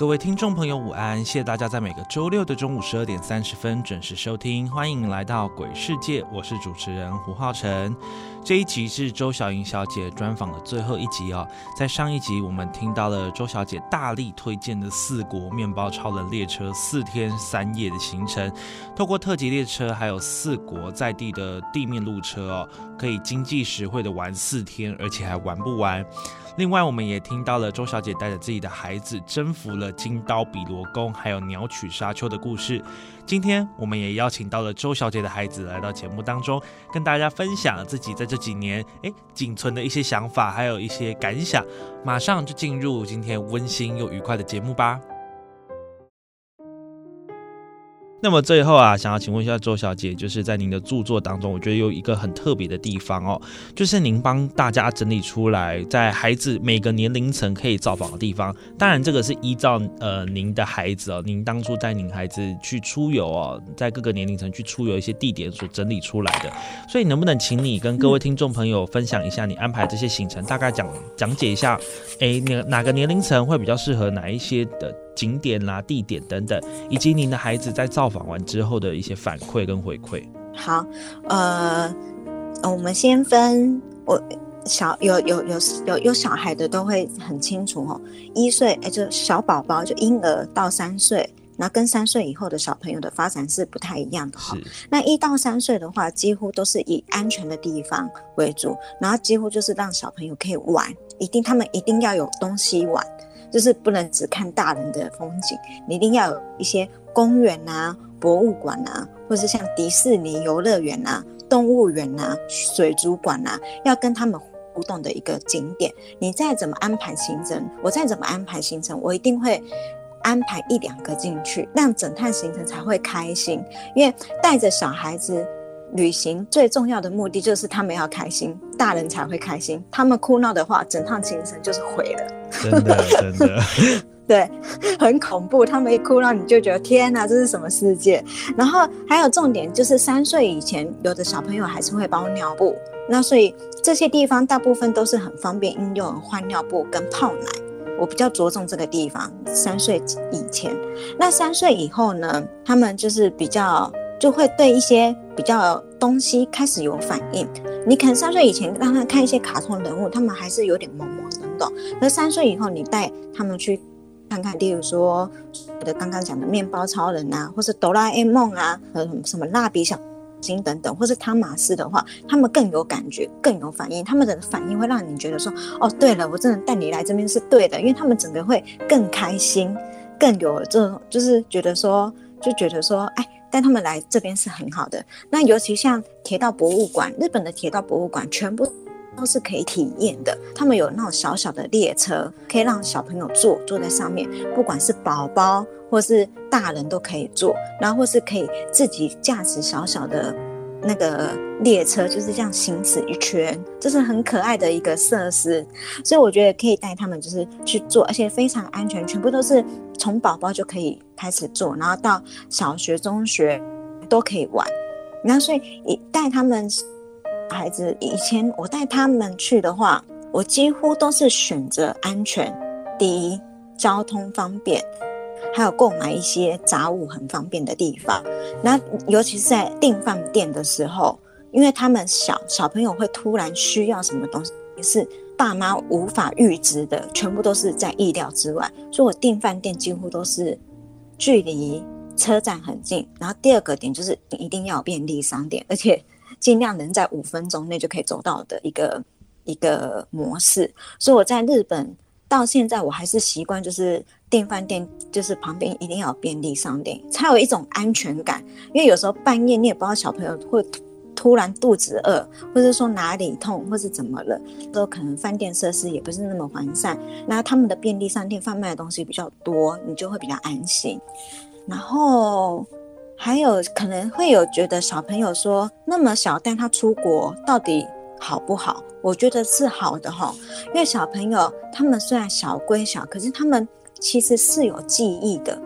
各位听众朋友，午安！谢谢大家在每个周六的中午十二点三十分准时收听，欢迎来到鬼世界，我是主持人胡浩辰。这一集是周小莹小姐专访的最后一集哦。在上一集，我们听到了周小姐大力推荐的四国面包超人列车四天三夜的行程，透过特级列车还有四国在地的地面路车哦，可以经济实惠的玩四天，而且还玩不完。另外，我们也听到了周小姐带着自己的孩子征服了金刀比罗宫，还有鸟取沙丘的故事。今天，我们也邀请到了周小姐的孩子来到节目当中，跟大家分享自己在这几年诶仅存的一些想法，还有一些感想。马上就进入今天温馨又愉快的节目吧。那么最后啊，想要请问一下周小姐，就是在您的著作当中，我觉得有一个很特别的地方哦，就是您帮大家整理出来，在孩子每个年龄层可以造访的地方。当然，这个是依照呃您的孩子哦，您当初带您孩子去出游哦，在各个年龄层去出游一些地点所整理出来的。所以，能不能请你跟各位听众朋友分享一下你安排这些行程，大概讲讲解一下，哎，哪哪个年龄层会比较适合哪一些的？景点啦、地点等等，以及您的孩子在造访完之后的一些反馈跟回馈。好，呃，我们先分我小有有有有有小孩的都会很清楚哦，一岁哎，就小宝宝就婴儿到三岁，那跟三岁以后的小朋友的发展是不太一样的哈。那一到三岁的话，几乎都是以安全的地方为主，然后几乎就是让小朋友可以玩，一定他们一定要有东西玩。就是不能只看大人的风景，你一定要有一些公园啊、博物馆啊，或是像迪士尼游乐园啊、动物园啊、水族馆啊，要跟他们互动的一个景点。你再怎么安排行程，我再怎么安排行程，我一定会安排一两个进去，让整趟行程才会开心。因为带着小孩子。旅行最重要的目的就是他们要开心，大人才会开心。他们哭闹的话，整趟行程就是毁了。真的，真的，对，很恐怖。他们一哭闹，你就觉得天哪，这是什么世界？然后还有重点就是三岁以前，有的小朋友还是会包尿布。那所以这些地方大部分都是很方便婴幼儿换尿布跟泡奶。我比较着重这个地方，三岁以前。那三岁以后呢？他们就是比较。就会对一些比较东西开始有反应。你可能三岁以前让他看一些卡通人物，他们还是有点懵懵懂懂。那三岁以后，你带他们去看看，例如说我的刚刚讲的面包超人啊，或是哆啦 A 梦啊，和什么蜡笔小新等等，或是汤马斯的话，他们更有感觉，更有反应。他们的反应会让你觉得说，哦，对了，我真的带你来这边是对的，因为他们整个会更开心，更有这种，就是觉得说，就觉得说，哎。带他们来这边是很好的。那尤其像铁道博物馆，日本的铁道博物馆全部都是可以体验的。他们有那种小小的列车，可以让小朋友坐，坐在上面，不管是宝宝或是大人都可以坐，然后或是可以自己驾驶小小的。那个列车就是这样行驶一圈，这是很可爱的一个设施，所以我觉得可以带他们就是去做，而且非常安全，全部都是从宝宝就可以开始做，然后到小学、中学都可以玩。那所以带他们孩子，以前我带他们去的话，我几乎都是选择安全第一，交通方便。还有购买一些杂物很方便的地方，那尤其是在订饭店的时候，因为他们小小朋友会突然需要什么东西，是爸妈无法预知的，全部都是在意料之外。所以我订饭店几乎都是距离车站很近。然后第二个点就是一定要便利商店，而且尽量能在五分钟内就可以走到的一个一个模式。所以我在日本到现在，我还是习惯就是。订饭店就是旁边一定要有便利商店，才有一种安全感。因为有时候半夜你也不知道小朋友会突然肚子饿，或者说哪里痛，或是怎么了，都可能饭店设施也不是那么完善。那他们的便利商店贩卖的东西比较多，你就会比较安心。然后还有可能会有觉得小朋友说那么小带他出国到底好不好？我觉得是好的哈，因为小朋友他们虽然小归小，可是他们其实是有记忆的，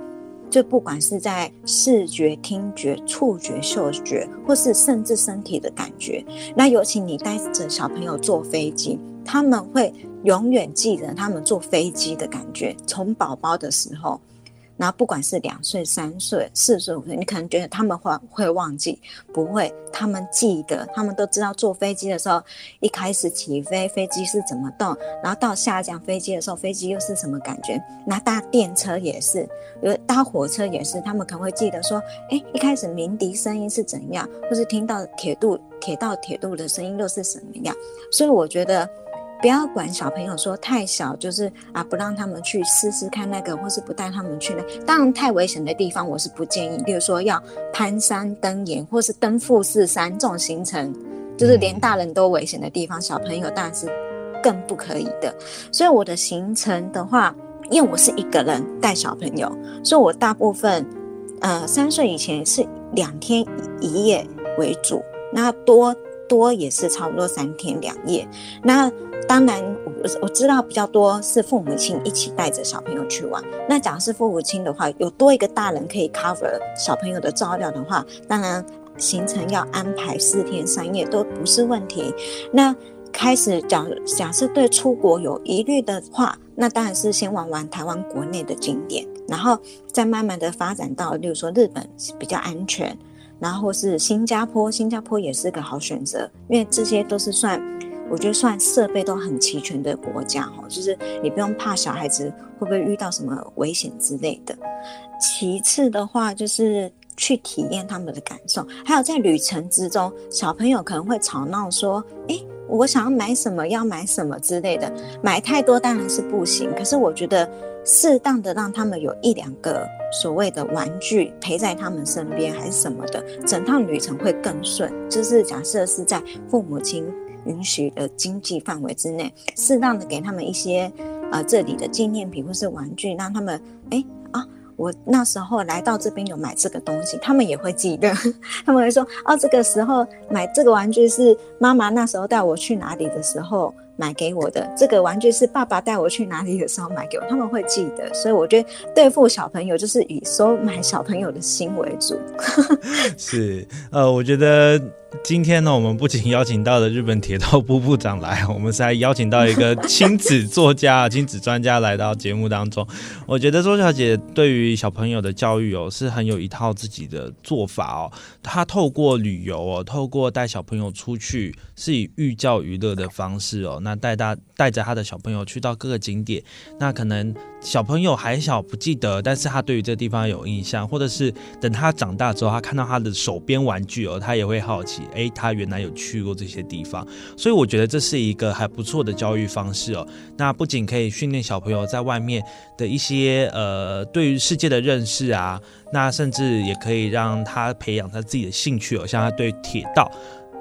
就不管是在视觉、听觉、触觉、嗅觉，或是甚至身体的感觉。那尤其你带着小朋友坐飞机，他们会永远记得他们坐飞机的感觉，从宝宝的时候。然后不管是两岁、三岁、四岁、五岁，你可能觉得他们会会忘记，不会，他们记得，他们都知道坐飞机的时候，一开始起飞，飞机是怎么动，然后到下降飞机的时候，飞机又是什么感觉。那搭电车也是，有搭火车也是，他们可能会记得说，哎，一开始鸣笛声音是怎样，或是听到铁路铁道铁路的声音又是什么样。所以我觉得。不要管小朋友说太小，就是啊，不让他们去试试看那个，或是不带他们去那。当然，太危险的地方我是不建议。比如说要攀山登岩，或是登富士山这种行程，就是连大人都危险的地方，小朋友当然是更不可以的。所以我的行程的话，因为我是一个人带小朋友，所以我大部分呃三岁以前是两天一夜为主，那多多也是差不多三天两夜。那当然，我我知道比较多是父母亲一起带着小朋友去玩。那假如是父母亲的话，有多一个大人可以 cover 小朋友的照料的话，当然行程要安排四天三夜都不是问题。那开始假假设对出国有疑虑的话，那当然是先玩玩台湾国内的景点，然后再慢慢的发展到，例如说日本比较安全，然后是新加坡，新加坡也是个好选择，因为这些都是算。我觉得算设备都很齐全的国家哈，就是你不用怕小孩子会不会遇到什么危险之类的。其次的话，就是去体验他们的感受，还有在旅程之中，小朋友可能会吵闹说：“哎，我想要买什么，要买什么之类的。”买太多当然是不行，可是我觉得适当的让他们有一两个所谓的玩具陪在他们身边，还是什么的，整趟旅程会更顺。就是假设是在父母亲。允许的经济范围之内，适当的给他们一些，呃，这里的纪念品或是玩具，让他们，哎啊，我那时候来到这边有买这个东西，他们也会记得，他们会说，哦，这个时候买这个玩具是妈妈那时候带我去哪里的时候。买给我的这个玩具是爸爸带我去哪里的时候买给我，他们会记得，所以我觉得对付小朋友就是以收买小朋友的心为主。是，呃，我觉得今天呢，我们不仅邀请到了日本铁道部部长来，我们是还邀请到一个亲子作家、亲子专家来到节目当中。我觉得周小姐对于小朋友的教育哦，是很有一套自己的做法哦。她透过旅游哦，透过带小朋友出去，是以寓教于乐的方式哦。那带大带着他的小朋友去到各个景点，那可能小朋友还小不记得，但是他对于这地方有印象，或者是等他长大之后，他看到他的手边玩具哦，他也会好奇，哎，他原来有去过这些地方，所以我觉得这是一个还不错的教育方式哦。那不仅可以训练小朋友在外面的一些呃对于世界的认识啊，那甚至也可以让他培养他自己的兴趣哦，像他对铁道。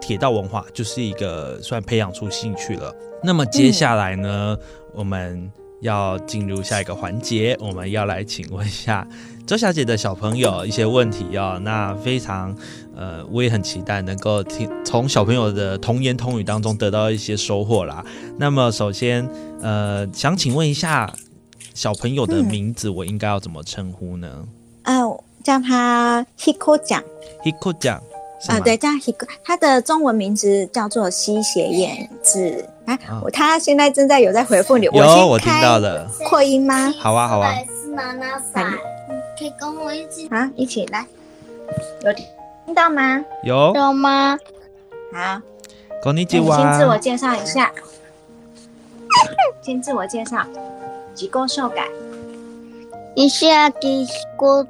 铁道文化就是一个算培养出兴趣了。那么接下来呢，我们要进入下一个环节，我们要来请问一下 周小姐的小朋友一些问题哦。那非常呃，我也很期待能够听从小朋友的童言童语当中得到一些收获啦。那么首先呃，想请问一下小朋友的名字，我应该要怎么称呼呢？呃，叫他 Hiko 酱，Hiko 酱。啊，对，叫 Hiko，他的中文名字叫做吸血燕子。哎，他现在正在有在回复你。有，我听到了。扩音吗？好啊，好啊。是娜娜伞，可以跟我一起。好，一起来。有听到吗？有。有吗？好。こんに先自我介绍一下。先自我介绍。自我修改。 西崎子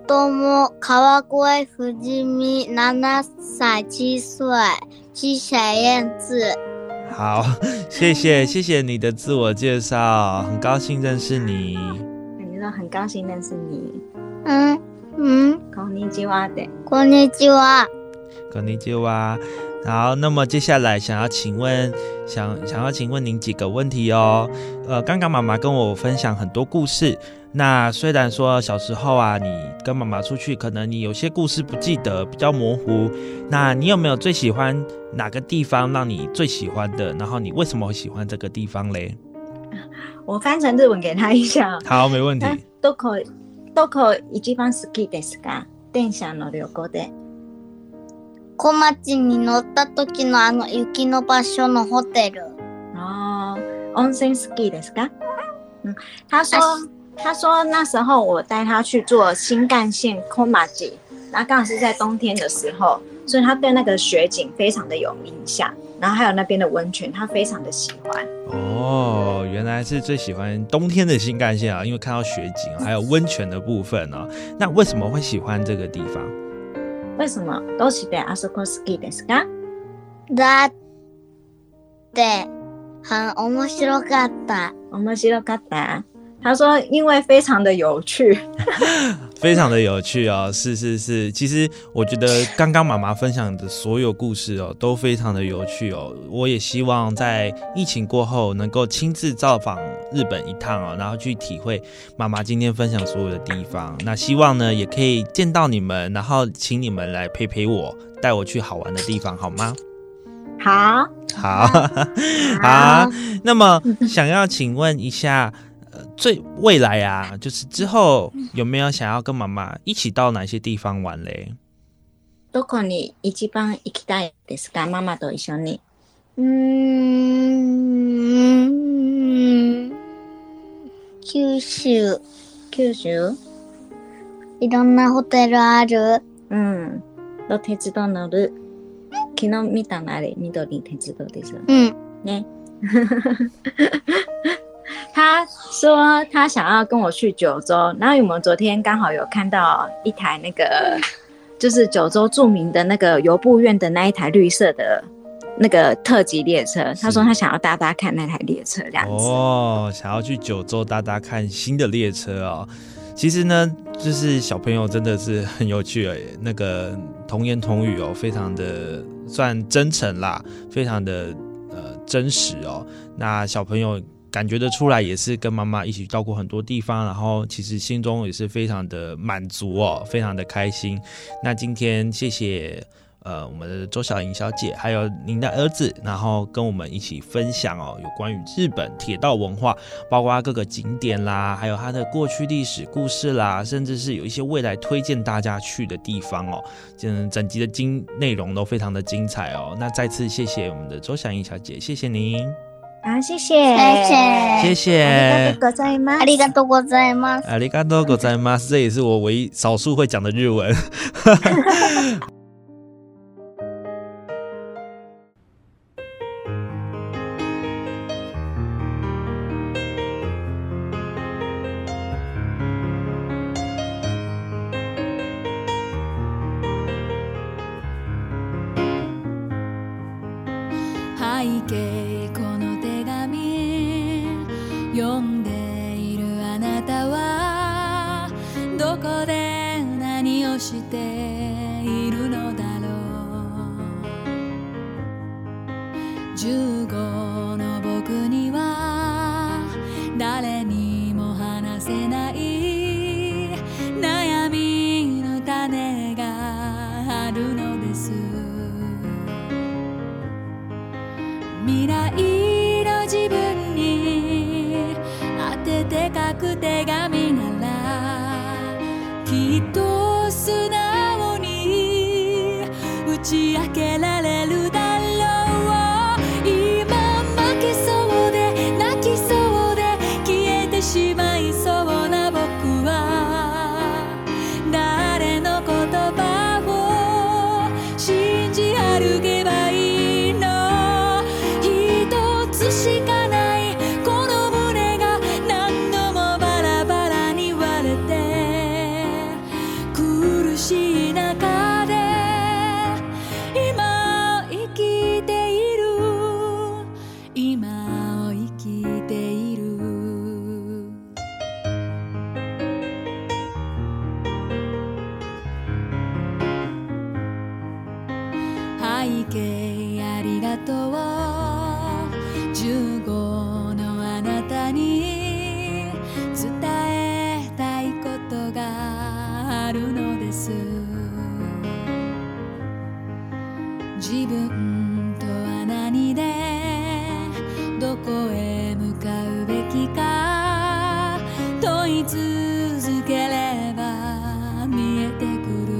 供川越富士美七歳七岁七小燕子。好，谢谢谢谢你的自我介绍，很高兴认识你。你说很高兴认识你。嗯嗯。こんにちは的。こんにちは。こんにちは。好，那么接下来想要请问，想想要请问您几个问题哦。呃，刚刚妈妈跟我分享很多故事。 那虽然说小时候啊，你跟妈妈出去，可能你有些故事不记得，比较模糊。那你有没有最喜欢哪个地方让你最喜欢的？然后你为什么会喜欢这个地方嘞？我翻成日文给他一下。好，没问题。どこどこ一番好きですか？電車の旅行で。小町に乗った時のあの雪の場所のホテル。哦，温泉好きですか？嗯，他说。 他说那时候我带他去坐新干线 Komaji，然后刚好是在冬天的时候，所以他对那个雪景非常的有印象，然后还有那边的温泉，他非常的喜欢。哦，原来是最喜欢冬天的新干线啊，因为看到雪景，还有温泉的部分呢。那为什么会喜欢这个地方？为什么？都是对阿苏科斯基ですか？だって很面白かった。面白かった。 他说：“因为非常的有趣，非常的有趣哦，是是是。其实我觉得刚刚妈妈分享的所有故事哦，都非常的有趣哦。我也希望在疫情过后能够亲自造访日本一趟哦，然后去体会妈妈今天分享所有的地方。那希望呢，也可以见到你们，然后请你们来陪陪我，带我去好玩的地方，好吗？好，好，好。那么想要请问一下。”最未来啊，就是之后有没有想要跟妈妈一起到哪些地方玩嘞？どこに一番行きたいですか？妈妈と一緒に。嗯，九州。九州？いろんなホテルある？うん。と鉄道乗る。昨日見たのあれ、緑鉄道です。うん。ね。他说他想要跟我去九州，然后我们昨天刚好有看到一台那个，就是九州著名的那个游步院的那一台绿色的那个特级列车。他说他想要搭搭看那台列车，这样子。哦，想要去九州搭搭看新的列车哦。其实呢，就是小朋友真的是很有趣而已，那个童言童语哦，非常的算真诚啦，非常的呃真实哦。那小朋友。感觉得出来，也是跟妈妈一起到过很多地方，然后其实心中也是非常的满足哦，非常的开心。那今天谢谢呃我们的周小莹小姐，还有您的儿子，然后跟我们一起分享哦有关于日本铁道文化，包括各个景点啦，还有它的过去历史故事啦，甚至是有一些未来推荐大家去的地方哦。嗯，整集的精内容都非常的精彩哦。那再次谢谢我们的周小莹小姐，谢谢您。啊，谢谢，谢谢，谢谢。ありがとうございます。ありがとうございます。ありがとうございます。这也是我唯一少数会讲的日文。で何をしているのだろう。るのです。自分とは何でどこへ向かうべきか問い続ければ見えてくる。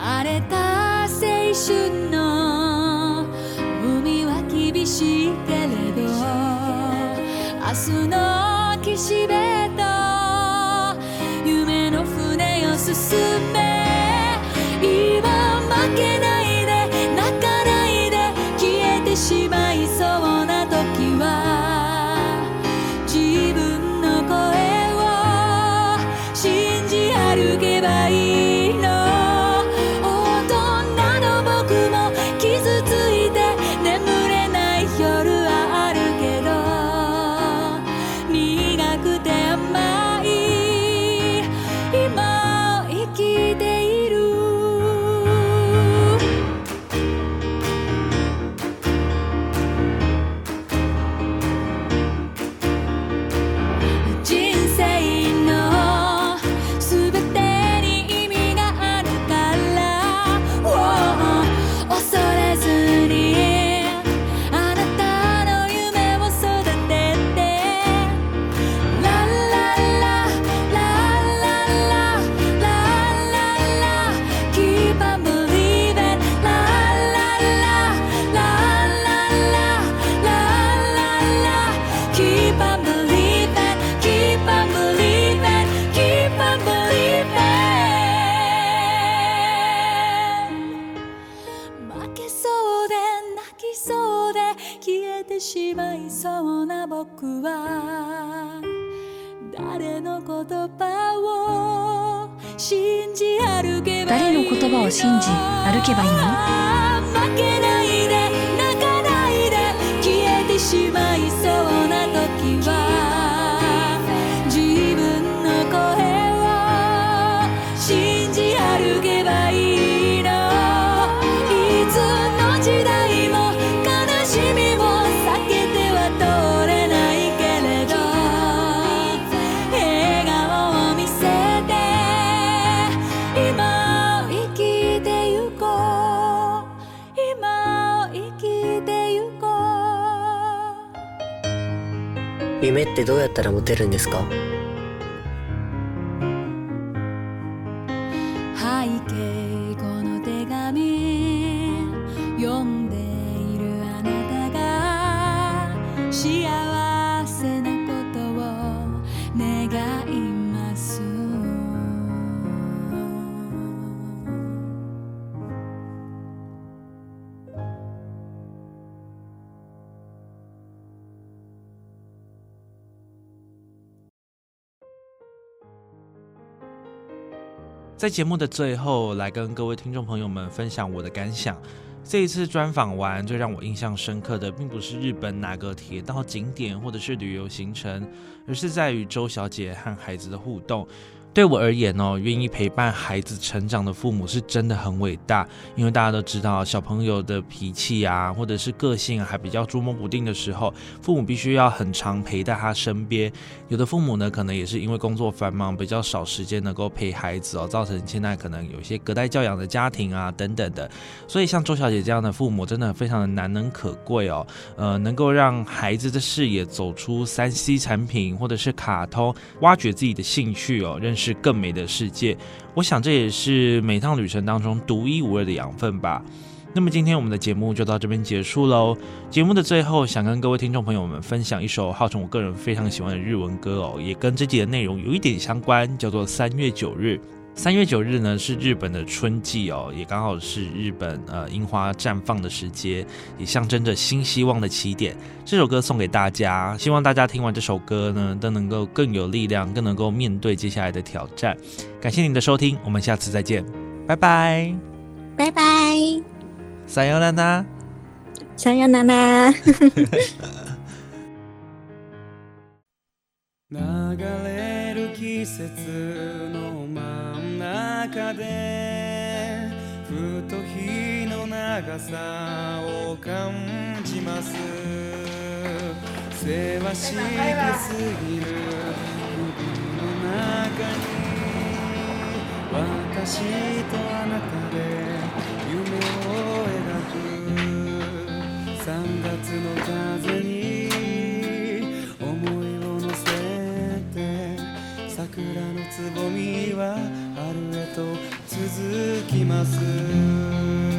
荒れた青春の海は厳しいけれど明日の岸辺ばいい信じ歩けばいいの？夢ってどうやったらモテるんですか？在节目的最后，来跟各位听众朋友们分享我的感想。这一次专访完，最让我印象深刻的，并不是日本哪个铁道景点或者是旅游行程，而是在与周小姐和孩子的互动。对我而言哦，愿意陪伴孩子成长的父母是真的很伟大，因为大家都知道，小朋友的脾气啊，或者是个性还比较捉摸不定的时候，父母必须要很常陪在他身边。有的父母呢，可能也是因为工作繁忙，比较少时间能够陪孩子哦，造成现在可能有一些隔代教养的家庭啊等等的。所以像周小姐这样的父母，真的非常的难能可贵哦。呃，能够让孩子的视野走出三 C 产品或者是卡通，挖掘自己的兴趣哦，认是更美的世界。我想这也是每趟旅程当中独一无二的养分吧。那么今天我们的节目就到这边结束喽。节目的最后，想跟各位听众朋友们分享一首号称我个人非常喜欢的日文歌哦，也跟这集的内容有一点相关，叫做《三月九日》。三月九日呢是日本的春季哦，也刚好是日本呃樱花绽放的时节，也象征着新希望的起点。这首歌送给大家，希望大家听完这首歌呢，都能够更有力量，更能够面对接下来的挑战。感谢您的收听，我们下次再见，拜拜，拜拜，さようなら。さよなら。流れる季節の真ん 中でふと日の長さを感じます。せわしげすぎる。首の中に私とあなたで夢を描く。3月の風に桜のつぼみは春へと続きます。